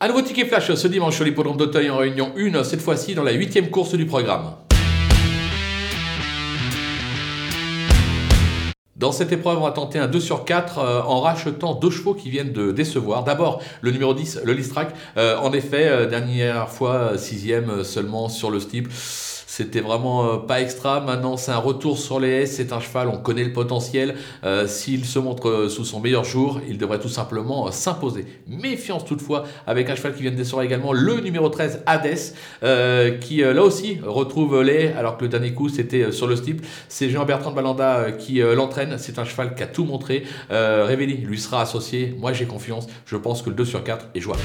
Un nouveau ticket flash ce dimanche sur l'hippodrome d'Auteuil en réunion 1, cette fois-ci dans la huitième course du programme. Dans cette épreuve, on va tenter un 2 sur 4 euh, en rachetant deux chevaux qui viennent de décevoir. D'abord, le numéro 10, le Listrac. Euh, en effet, euh, dernière fois, sixième seulement sur le steeple. C'était vraiment euh, pas extra. Maintenant, c'est un retour sur les S. C'est un cheval, on connaît le potentiel. Euh, s'il se montre euh, sous son meilleur jour, il devrait tout simplement s'imposer. Méfiance toutefois avec un cheval qui vient de descendre également, le numéro 13, Hades, qui là aussi retrouve les, alors que le dernier coup c'était sur le steep. C'est Jean-Bertrand de Balanda qui l'entraîne. C'est un cheval qui a tout montré. Révéli lui sera associé. Moi j'ai confiance. Je pense que le 2 sur 4 est jouable.